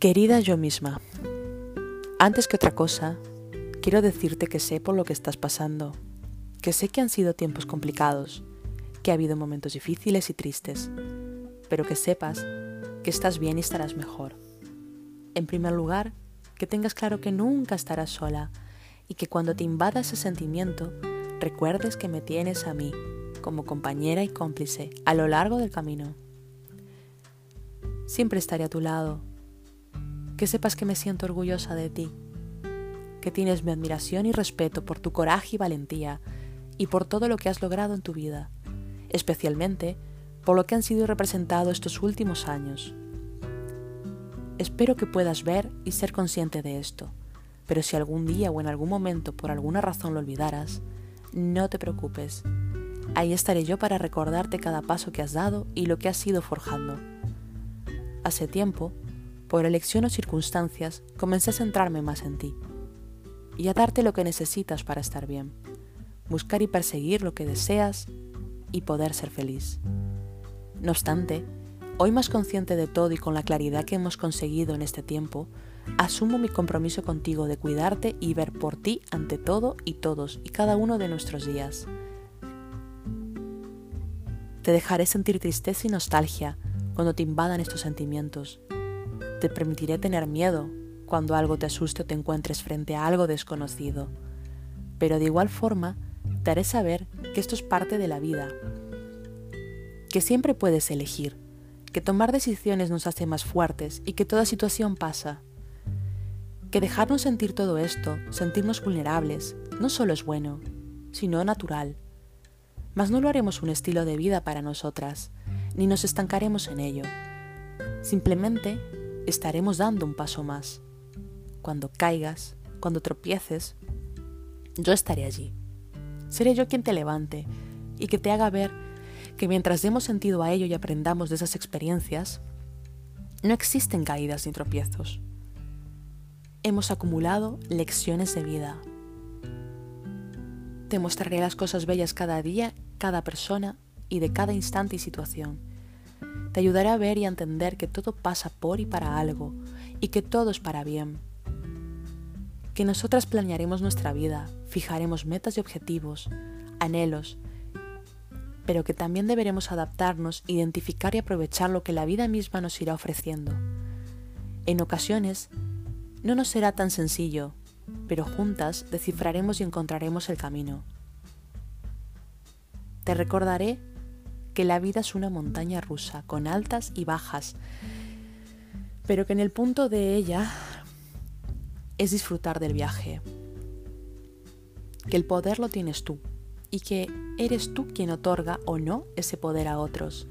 Querida yo misma, antes que otra cosa, quiero decirte que sé por lo que estás pasando, que sé que han sido tiempos complicados, que ha habido momentos difíciles y tristes, pero que sepas que estás bien y estarás mejor. En primer lugar, que tengas claro que nunca estarás sola y que cuando te invada ese sentimiento, recuerdes que me tienes a mí como compañera y cómplice a lo largo del camino. Siempre estaré a tu lado. Que sepas que me siento orgullosa de ti, que tienes mi admiración y respeto por tu coraje y valentía y por todo lo que has logrado en tu vida, especialmente por lo que han sido representado estos últimos años. Espero que puedas ver y ser consciente de esto, pero si algún día o en algún momento por alguna razón lo olvidaras, no te preocupes. Ahí estaré yo para recordarte cada paso que has dado y lo que has ido forjando. Hace tiempo, por elección o circunstancias, comencé a centrarme más en ti y a darte lo que necesitas para estar bien, buscar y perseguir lo que deseas y poder ser feliz. No obstante, hoy más consciente de todo y con la claridad que hemos conseguido en este tiempo, asumo mi compromiso contigo de cuidarte y ver por ti ante todo y todos y cada uno de nuestros días. Te dejaré sentir tristeza y nostalgia cuando te invadan estos sentimientos. Te permitiré tener miedo cuando algo te asuste o te encuentres frente a algo desconocido. Pero de igual forma, te haré saber que esto es parte de la vida que siempre puedes elegir, que tomar decisiones nos hace más fuertes y que toda situación pasa. Que dejarnos sentir todo esto, sentirnos vulnerables, no solo es bueno, sino natural. Mas no lo haremos un estilo de vida para nosotras, ni nos estancaremos en ello. Simplemente estaremos dando un paso más. Cuando caigas, cuando tropieces, yo estaré allí. Seré yo quien te levante y que te haga ver que mientras demos sentido a ello y aprendamos de esas experiencias, no existen caídas ni tropiezos. Hemos acumulado lecciones de vida. Te mostraré las cosas bellas cada día, cada persona y de cada instante y situación. Te ayudaré a ver y a entender que todo pasa por y para algo y que todo es para bien. Que nosotras planearemos nuestra vida, fijaremos metas y objetivos, anhelos, pero que también deberemos adaptarnos, identificar y aprovechar lo que la vida misma nos irá ofreciendo. En ocasiones, no nos será tan sencillo, pero juntas descifraremos y encontraremos el camino. Te recordaré que la vida es una montaña rusa, con altas y bajas, pero que en el punto de ella es disfrutar del viaje, que el poder lo tienes tú y que eres tú quien otorga o no ese poder a otros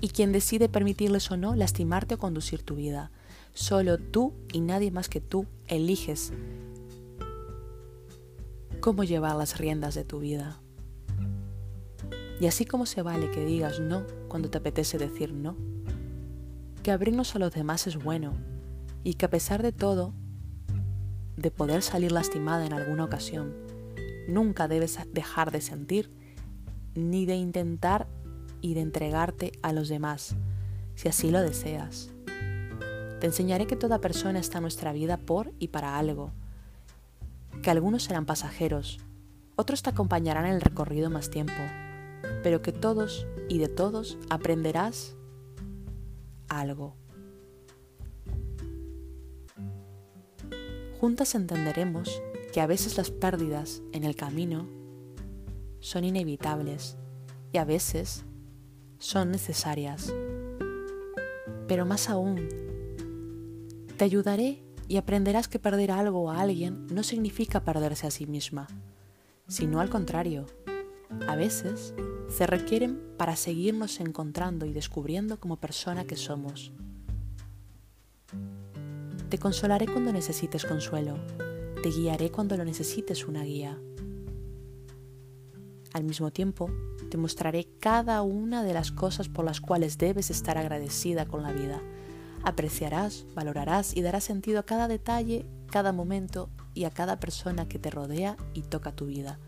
y quien decide permitirles o no lastimarte o conducir tu vida. Solo tú y nadie más que tú eliges cómo llevar las riendas de tu vida. Y así como se vale que digas no cuando te apetece decir no, que abrirnos a los demás es bueno y que a pesar de todo, de poder salir lastimada en alguna ocasión, Nunca debes dejar de sentir ni de intentar y de entregarte a los demás, si así lo deseas. Te enseñaré que toda persona está en nuestra vida por y para algo, que algunos serán pasajeros, otros te acompañarán en el recorrido más tiempo, pero que todos y de todos aprenderás algo. Juntas entenderemos que a veces las pérdidas en el camino son inevitables y a veces son necesarias. Pero más aún, te ayudaré y aprenderás que perder algo o a alguien no significa perderse a sí misma, sino al contrario. A veces se requieren para seguirnos encontrando y descubriendo como persona que somos. Te consolaré cuando necesites consuelo te guiaré cuando lo necesites una guía. Al mismo tiempo, te mostraré cada una de las cosas por las cuales debes estar agradecida con la vida. Apreciarás, valorarás y darás sentido a cada detalle, cada momento y a cada persona que te rodea y toca tu vida.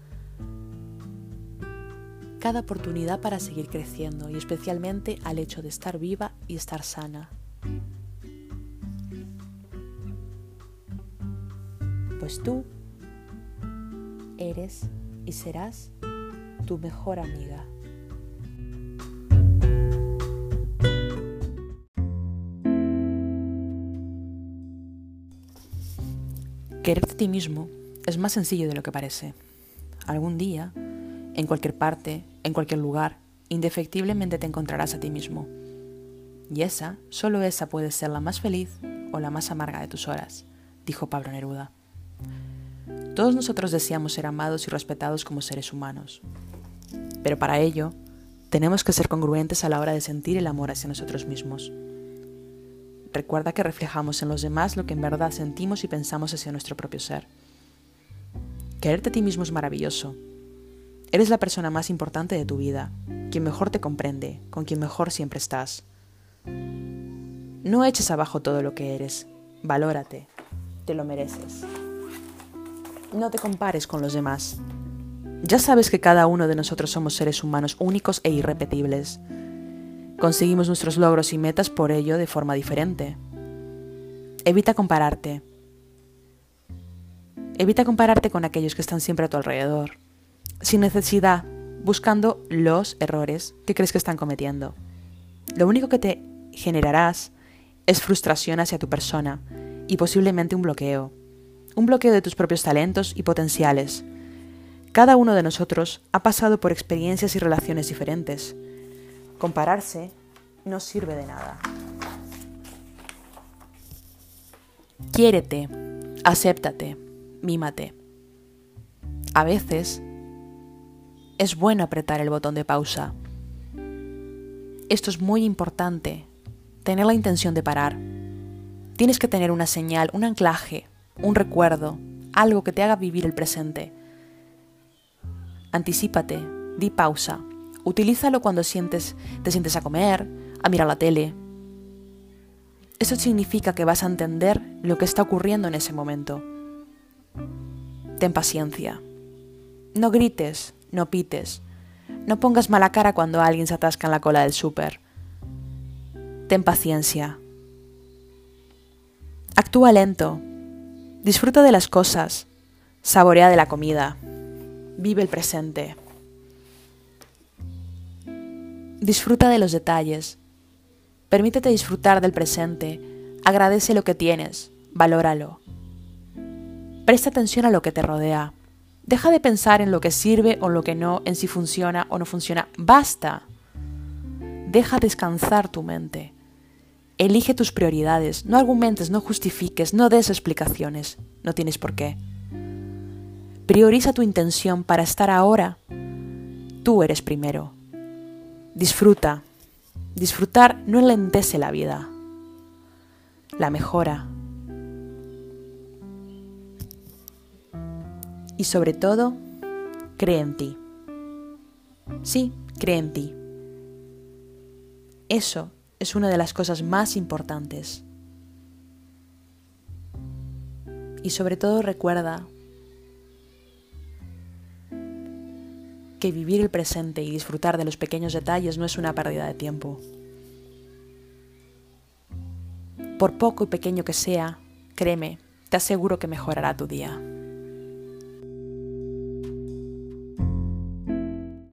Cada oportunidad para seguir creciendo y especialmente al hecho de estar viva y estar sana. pues tú eres y serás tu mejor amiga. Quererte a ti mismo es más sencillo de lo que parece. Algún día, en cualquier parte, en cualquier lugar, indefectiblemente te encontrarás a ti mismo. Y esa, solo esa puede ser la más feliz o la más amarga de tus horas, dijo Pablo Neruda. Todos nosotros deseamos ser amados y respetados como seres humanos. Pero para ello, tenemos que ser congruentes a la hora de sentir el amor hacia nosotros mismos. Recuerda que reflejamos en los demás lo que en verdad sentimos y pensamos hacia nuestro propio ser. Quererte a ti mismo es maravilloso. Eres la persona más importante de tu vida, quien mejor te comprende, con quien mejor siempre estás. No eches abajo todo lo que eres, valórate, te lo mereces. No te compares con los demás. Ya sabes que cada uno de nosotros somos seres humanos únicos e irrepetibles. Conseguimos nuestros logros y metas por ello de forma diferente. Evita compararte. Evita compararte con aquellos que están siempre a tu alrededor, sin necesidad, buscando los errores que crees que están cometiendo. Lo único que te generarás es frustración hacia tu persona y posiblemente un bloqueo. Un bloqueo de tus propios talentos y potenciales. Cada uno de nosotros ha pasado por experiencias y relaciones diferentes Compararse no sirve de nada. Quiérete, acéptate, mímate. A veces es bueno apretar el botón de pausa. Esto es muy importante, tener la intención de parar. Tienes que tener una señal, un anclaje, un recuerdo, algo que te haga vivir el presente. Anticípate, di pausa, Utilízalo cuando sientes, te sientes a comer, a mirar la tele. Eso significa que vas a entender lo que está ocurriendo en ese momento. Ten paciencia. No grites, no pites. No pongas mala cara cuando alguien se atasca en la cola del súper. Ten paciencia. Actúa lento. Disfruta de las cosas. Saborea de la comida. Vive el presente. Disfruta de los detalles. Permítete disfrutar del presente. Agradece lo que tienes. Valóralo. Presta atención a lo que te rodea. Deja de pensar en lo que sirve o lo que no, en si funciona o no funciona. Basta. Deja descansar tu mente. Elige tus prioridades. No argumentes, no justifiques, no des explicaciones. No tienes por qué. Prioriza tu intención para estar ahora. Tú eres primero. Disfruta. Disfrutar no enlentece la vida, la mejora. Y sobre todo, cree en ti. Sí, cree en ti. Eso es una de las cosas más importantes. Y sobre todo recuerda que vivir el presente y disfrutar de los pequeños detalles no es una pérdida de tiempo. Por poco y pequeño que sea, créeme, te aseguro que mejorará tu día.